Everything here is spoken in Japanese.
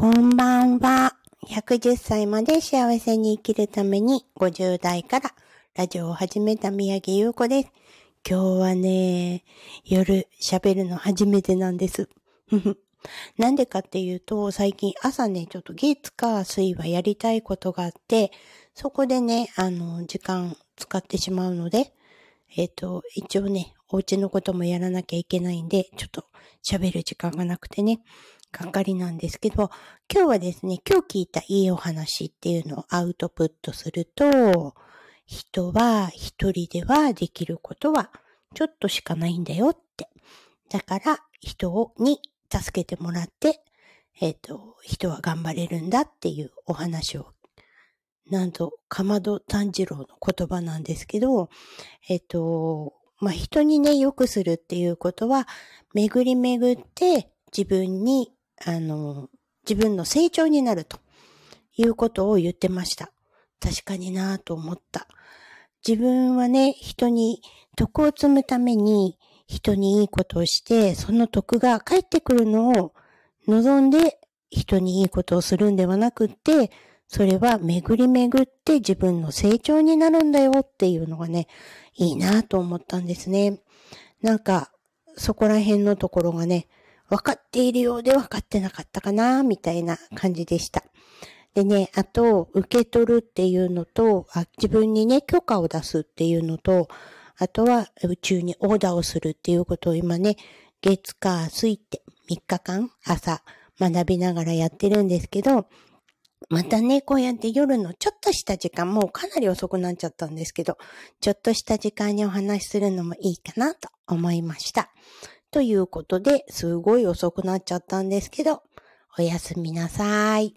こんばんは。110歳まで幸せに生きるために50代からラジオを始めた宮城優子です。今日はね、夜喋るの初めてなんです。なんでかっていうと、最近朝ね、ちょっと月か水はやりたいことがあって、そこでね、あの、時間使ってしまうので、えっ、ー、と、一応ね、お家のこともやらなきゃいけないんで、ちょっと喋る時間がなくてね、がっかりなんですけど、今日はですね、今日聞いたいいお話っていうのをアウトプットすると、人は一人ではできることはちょっとしかないんだよって。だから人に助けてもらって、えっ、ー、と、人は頑張れるんだっていうお話を、なんと、かまど炭治郎の言葉なんですけど、えっ、ー、と、まあ、人にね、良くするっていうことは、巡り巡って自分にあの、自分の成長になるということを言ってました。確かになぁと思った。自分はね、人に徳を積むために人にいいことをして、その徳が返ってくるのを望んで人にいいことをするんではなくって、それは巡り巡って自分の成長になるんだよっていうのがね、いいなぁと思ったんですね。なんか、そこら辺のところがね、分かっているようで分かってなかったかな、みたいな感じでした。でね、あと、受け取るっていうのと、あ自分にね、許可を出すっていうのと、あとは宇宙にオーダーをするっていうことを今ね、月火水って3日間朝学びながらやってるんですけど、またね、こうやって夜のちょっとした時間、もうかなり遅くなっちゃったんですけど、ちょっとした時間にお話しするのもいいかなと思いました。ということで、すごい遅くなっちゃったんですけど、おやすみなさい。